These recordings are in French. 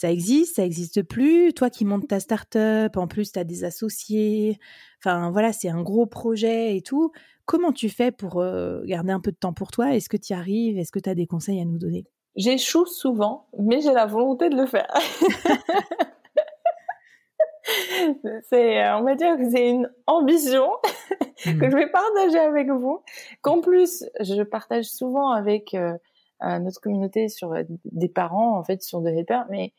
ça existe, ça existe plus. Toi qui montes ta start-up, en plus tu as des associés. Enfin voilà, c'est un gros projet et tout. Comment tu fais pour euh, garder un peu de temps pour toi? Est-ce que tu y arrives? Est-ce que tu as des conseils à nous donner? J'échoue souvent, mais j'ai la volonté de le faire. c'est, euh, on va dire que c'est une ambition que mmh. je vais partager avec vous. Qu'en plus, je partage souvent avec euh, notre communauté sur des parents, en fait, sur des helpers, mais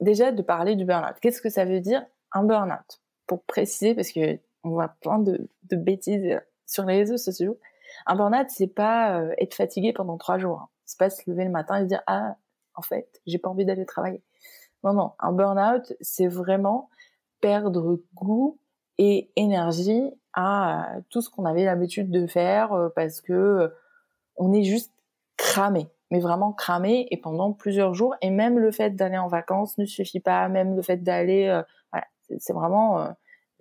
déjà de parler du burn-out. Qu'est-ce que ça veut dire un burn-out? Pour préciser, parce que on voit plein de, bêtises sur les réseaux sociaux. Un burn-out, c'est pas euh, être fatigué pendant trois jours. Hein. C'est pas se lever le matin et se dire ah en fait j'ai pas envie d'aller travailler. Non non, un burn-out, c'est vraiment perdre goût et énergie à tout ce qu'on avait l'habitude de faire euh, parce que on est juste cramé mais vraiment cramé et pendant plusieurs jours. Et même le fait d'aller en vacances ne suffit pas, même le fait d'aller, euh, voilà, c'est vraiment euh,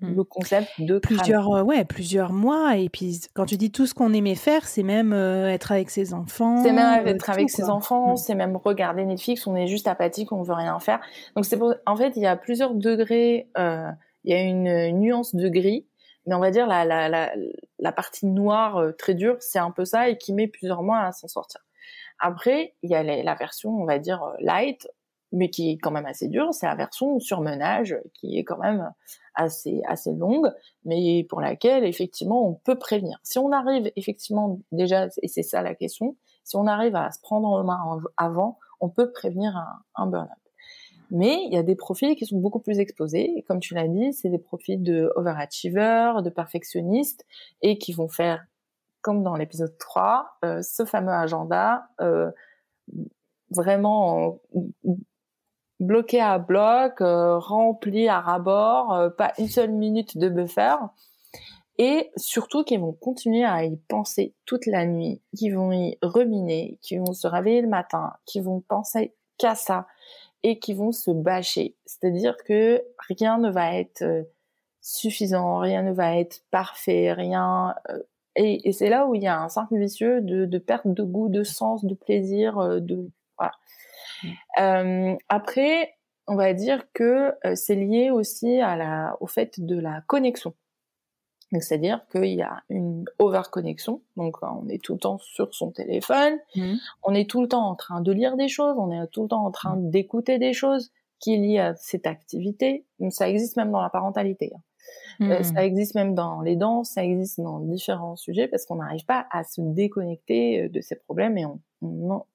mmh. le concept de plusieurs, euh, ouais, plusieurs mois. Et puis quand tu dis tout ce qu'on aimait faire, c'est même être avec ses enfants. C'est même être avec ses enfants, mmh. c'est même regarder Netflix. On est juste apathique, on veut rien faire. Donc c'est en fait, il y a plusieurs degrés. il y a une nuance de gris mais on va dire la, la, la, la partie noire très dure, c'est un peu ça et qui met plusieurs mois à s'en sortir. Après, il y a la version, on va dire, euh, light, mais qui est quand même assez dure, c'est la version surmenage, qui est quand même assez, assez longue, mais pour laquelle, effectivement, on peut prévenir. Si on arrive, effectivement, déjà, et c'est ça la question, si on arrive à se prendre en main avant, on peut prévenir un, un burn-out. Mais il y a des profils qui sont beaucoup plus exposés. Comme tu l'as dit, c'est des profils de overachiever, de perfectionnistes, et qui vont faire comme dans l'épisode 3, euh, ce fameux agenda euh, vraiment bloqué à bloc, euh, rempli à rabord, pas une seule minute de buffer, et surtout qu'ils vont continuer à y penser toute la nuit, qui vont y ruminer, qui vont se réveiller le matin, qui vont penser qu'à ça, et qui vont se bâcher. C'est-à-dire que rien ne va être suffisant, rien ne va être parfait, rien et, et c'est là où il y a un cercle vicieux de, de, perte de goût, de sens, de plaisir, euh, de voilà. Euh, après, on va dire que euh, c'est lié aussi à la, au fait de la connexion. C'est-à-dire qu'il y a une over-connexion, donc on est tout le temps sur son téléphone, mmh. on est tout le temps en train de lire des choses, on est tout le temps en train mmh. d'écouter des choses qui est liées à cette activité. Donc ça existe même dans la parentalité. Hein. Euh, mmh. ça existe même dans les danses, ça existe dans différents sujets parce qu'on n'arrive pas à se déconnecter euh, de ces problèmes et on,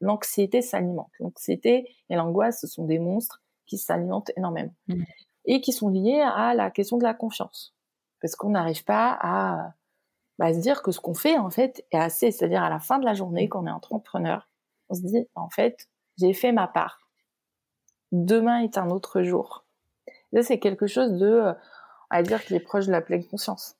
l'anxiété s'alimente. L'anxiété et l'angoisse, ce sont des monstres qui s'alimentent énormément mmh. et qui sont liés à la question de la confiance parce qu'on n'arrive pas à bah, se dire que ce qu'on fait en fait est assez. C'est-à-dire à la fin de la journée, mmh. quand on est entrepreneur, on se dit en fait j'ai fait ma part. Demain est un autre jour. Là, c'est quelque chose de euh, à dire qu'il est proche de la pleine conscience.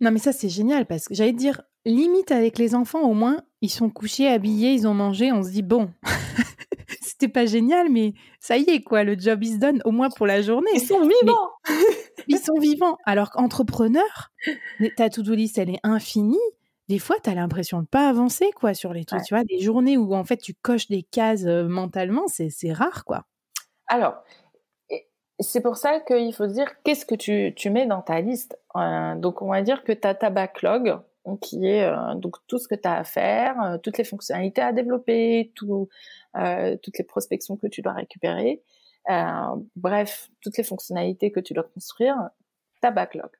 Non, mais ça, c'est génial parce que j'allais dire, limite avec les enfants, au moins, ils sont couchés, habillés, ils ont mangé, on se dit, bon, c'était pas génial, mais ça y est, quoi, le job is done, au moins pour la journée. Ils sont vivants Ils sont vivants. Alors qu'entrepreneur, ta to-do list, elle est infinie. des fois, tu as l'impression de pas avancer, quoi, sur les trucs. Tu vois, des journées où, en fait, tu coches des cases mentalement, c'est rare, quoi. Alors, c'est pour ça qu'il faut se dire qu'est-ce que tu, tu, mets dans ta liste. donc, on va dire que tu as ta backlog, qui est donc tout ce que tu as à faire, toutes les fonctionnalités à développer, tout, toutes les prospections que tu dois récupérer. bref, toutes les fonctionnalités que tu dois construire, ta backlog.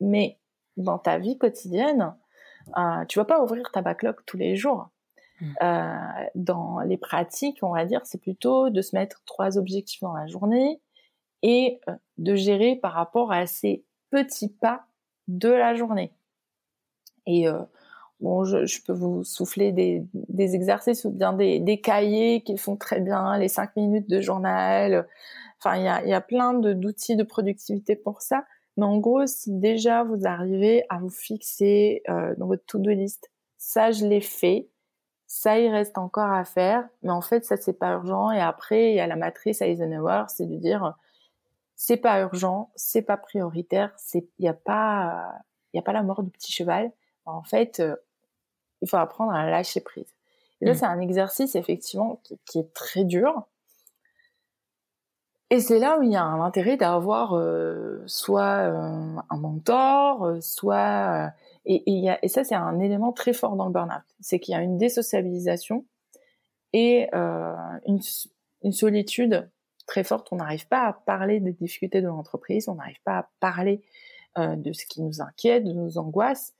Mais dans ta vie quotidienne, euh, tu vas pas ouvrir ta backlog tous les jours. Mmh. Euh, dans les pratiques, on va dire, c'est plutôt de se mettre trois objectifs dans la journée et euh, de gérer par rapport à ces petits pas de la journée. Et euh, bon, je, peux vous souffler des, exercices ou bien des, cahiers qui font très bien, les cinq minutes de journal. Enfin, il y a, plein d'outils de productivité pour ça. Mais en gros, si déjà vous arrivez à vous fixer euh, dans votre to-do list, ça je l'ai fait, ça il reste encore à faire, mais en fait ça c'est pas urgent. Et après il y a la matrice Eisenhower, c'est de dire c'est pas urgent, c'est pas prioritaire, c'est il y a pas il y a pas la mort du petit cheval. En fait, euh, il faut apprendre à lâcher prise. Et là mmh. c'est un exercice effectivement qui, qui est très dur et c'est là où il y a un intérêt d'avoir euh, soit euh, un mentor, euh, soit et, et, y a, et ça c'est un élément très fort dans le burn-out, c'est qu'il y a une désociabilisation et une, une, solitude très forte. On n'arrive pas à parler des difficultés de l'entreprise, on n'arrive pas à parler de ce qui nous inquiète, de nos angoisses.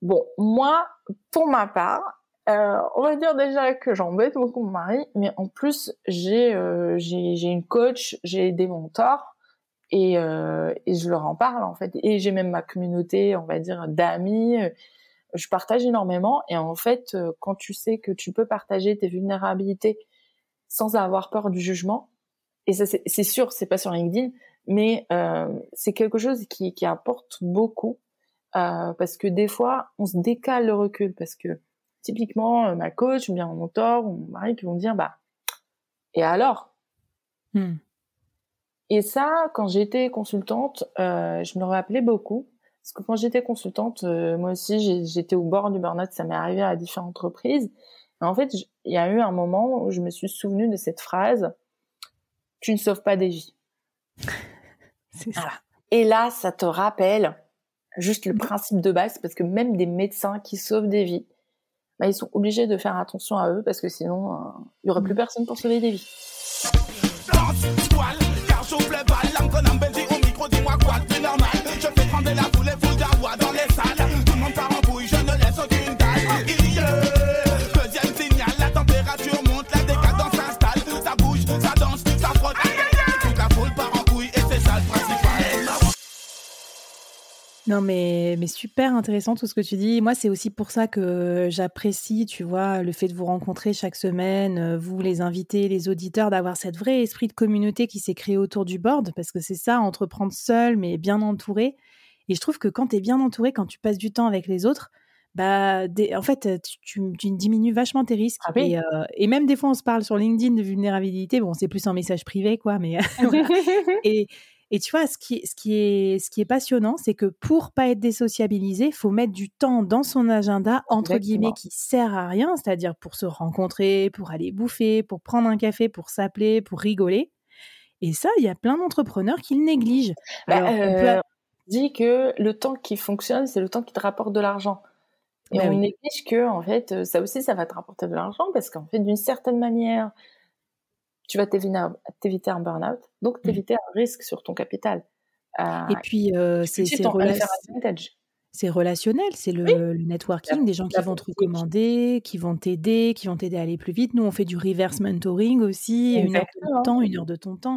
Bon, moi, pour ma part, euh, on va dire déjà que j'embête beaucoup mon mari, mais en plus j'ai euh, une coach, j'ai des mentors et, euh, et je leur en parle en fait. Et j'ai même ma communauté, on va dire d'amis. Je partage énormément et en fait, quand tu sais que tu peux partager tes vulnérabilités sans avoir peur du jugement, et ça c'est sûr, c'est pas sur LinkedIn, mais c'est quelque chose qui, qui apporte beaucoup parce que des fois on se décale le recul parce que typiquement euh, ma coach ou bien mon mentor ou mon mari qui vont dire bah et alors? Hmm. et ça quand j'étais consultante euh, je me rappelais beaucoup parce que quand j'étais consultante euh, moi aussi j'étais au bord du burn-out ça m'est arrivé à différentes reprises et en fait il y a eu un moment où je me suis souvenue de cette phrase tu ne sauves pas des vies c'est ça et là ça te rappelle juste le principe de base parce que même des médecins qui sauvent des vies bah, ils sont obligés de faire attention à eux parce que sinon, euh, il n'y aurait plus mm. personne pour sauver des vies. Non, mais, mais super intéressant tout ce que tu dis. Moi, c'est aussi pour ça que j'apprécie, tu vois, le fait de vous rencontrer chaque semaine, euh, vous, les invités, les auditeurs, d'avoir cette vrai esprit de communauté qui s'est créé autour du board, parce que c'est ça, entreprendre seul, mais bien entouré. Et je trouve que quand tu es bien entouré, quand tu passes du temps avec les autres, bah, en fait, tu, diminues vachement tes risques. Ah et, euh, et, même des fois, on se parle sur LinkedIn de vulnérabilité. Bon, c'est plus un message privé, quoi, mais. et, et tu vois, ce qui, ce qui, est, ce qui est passionnant, c'est que pour pas être désociabilisé, il faut mettre du temps dans son agenda, entre guillemets, qui sert à rien, c'est-à-dire pour se rencontrer, pour aller bouffer, pour prendre un café, pour s'appeler, pour rigoler. Et ça, il y a plein d'entrepreneurs qui le négligent. Bah, euh, dit que le temps qui fonctionne, c'est le temps qui te rapporte de l'argent. Et bah on néglige que, en fait, ça aussi, ça va te rapporter de l'argent parce qu'en fait, d'une certaine manière, tu vas t'éviter un burn-out, donc mmh. t'éviter un risque sur ton capital. Euh, et puis, euh, c'est c'est relationnel, c'est le, networking, des gens qui vont te recommander, qui vont t'aider, qui vont t'aider à aller plus vite. Nous, on fait du reverse mentoring aussi, une heure de ton temps, une heure de ton temps.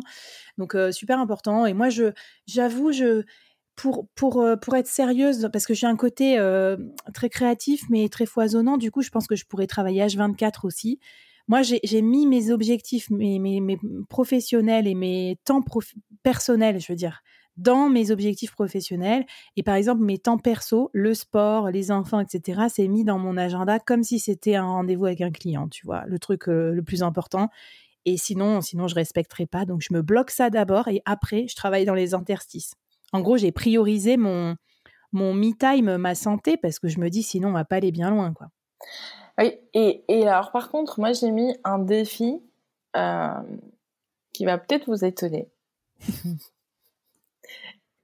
Donc, euh, super important. Et moi, j'avoue, je, pour, pour, pour être sérieuse, parce que j'ai un côté très créatif, mais très foisonnant, du coup, je pense que je pourrais travailler H24 aussi. Moi, j'ai mis mes objectifs, mes, professionnels et mes temps personnels, je veux dire, dans mes objectifs professionnels. Et par exemple, mes temps perso, le sport, les enfants, etc., c'est mis dans mon agenda comme si c'était un rendez-vous avec un client, tu vois, le truc euh, le plus important. Et sinon, sinon, je respecterai pas. Donc, je me bloque ça d'abord et après, je travaille dans les interstices. En gros, j'ai priorisé mon, mon me time, ma santé, parce que je me dis sinon on va pas aller bien loin, quoi. Oui, et, et alors par contre, moi j'ai mis un défi euh, qui va peut-être vous étonner.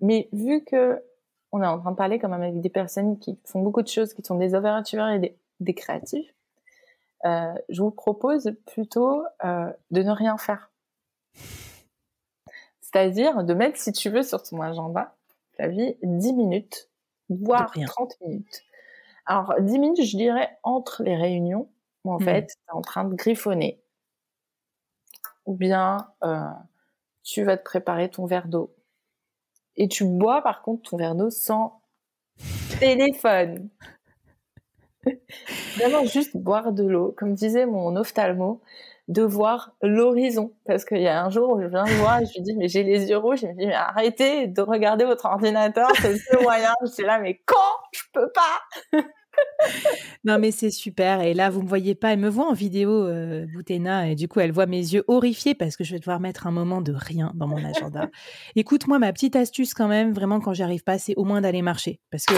Mais vu que on est en train de parler quand même avec des personnes qui font beaucoup de choses, qui sont des overachievers et des, créatifs, euh, je vous propose plutôt euh, de ne rien faire. C'est-à-dire de mettre, si tu veux, sur ton agenda, ta vie, 10 minutes, voire 30 minutes. Alors, 10 minutes, je dirais, entre les réunions, où en hmm. fait, tu es en train de griffonner. Ou bien, euh, tu vas te préparer ton verre d'eau. Et tu bois, par contre, ton verre d'eau sans téléphone. Vraiment, juste boire de l'eau. Comme disait mon ophtalmo, de voir l'horizon. Parce qu'il y a un jour où je viens de voir et je lui dis, mais j'ai les yeux rouges. Il me dit, mais arrêtez de regarder votre ordinateur, c'est le moyen. Je suis là, mais quand? Je peux pas non, mais c'est super. Et là, vous me voyez pas. Elle me voit en vidéo, euh, Boutena, et du coup, elle voit mes yeux horrifiés parce que je vais devoir mettre un moment de rien dans mon agenda. Écoute, moi, ma petite astuce, quand même, vraiment, quand j'y arrive pas, c'est au moins d'aller marcher. Parce que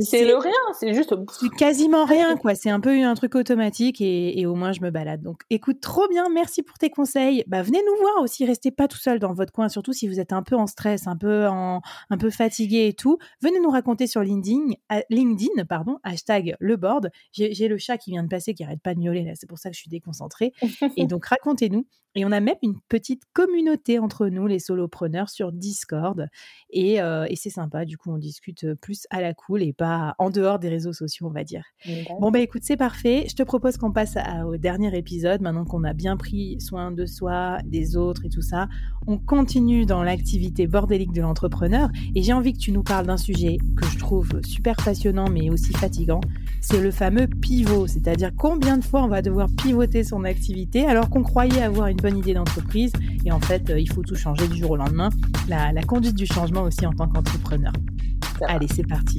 c'est le rien, c'est juste. quasiment rien, quoi. C'est un peu un truc automatique et, au moins, je me balade. Donc, écoute, trop bien. Merci pour tes conseils. Bah, venez nous voir aussi. Restez pas tout seul dans votre coin, surtout si vous êtes un peu en stress, un peu, en, un peu fatigué et tout. Venez nous raconter sur LinkedIn, LinkedIn pardon, hashtag le board. J'ai le chat qui vient de passer, qui arrête pas de miauler, là, c'est pour ça que je suis déconcentrée. et donc, racontez-nous. Et on a même une petite communauté entre nous, les solopreneurs, sur Discord. Et, euh, et c'est sympa, du coup, on discute plus à la cool et pas en dehors des réseaux sociaux, on va dire. Bon, bah écoute, c'est parfait. Je te propose qu'on passe au dernier épisode, maintenant qu'on a bien pris soin de soi, des autres et tout ça. On continue dans l'activité bordélique de l'entrepreneur. Et j'ai envie que tu nous parles d'un sujet que je trouve super passionnant, mais aussi fatigant c'est le fameux pivot, c'est-à-dire combien de fois on va devoir pivoter son activité alors qu'on croyait avoir une bonne idée d'entreprise et en fait euh, il faut tout changer du jour au lendemain. La, conduite du changement aussi en tant qu'entrepreneur. Allez, c'est parti.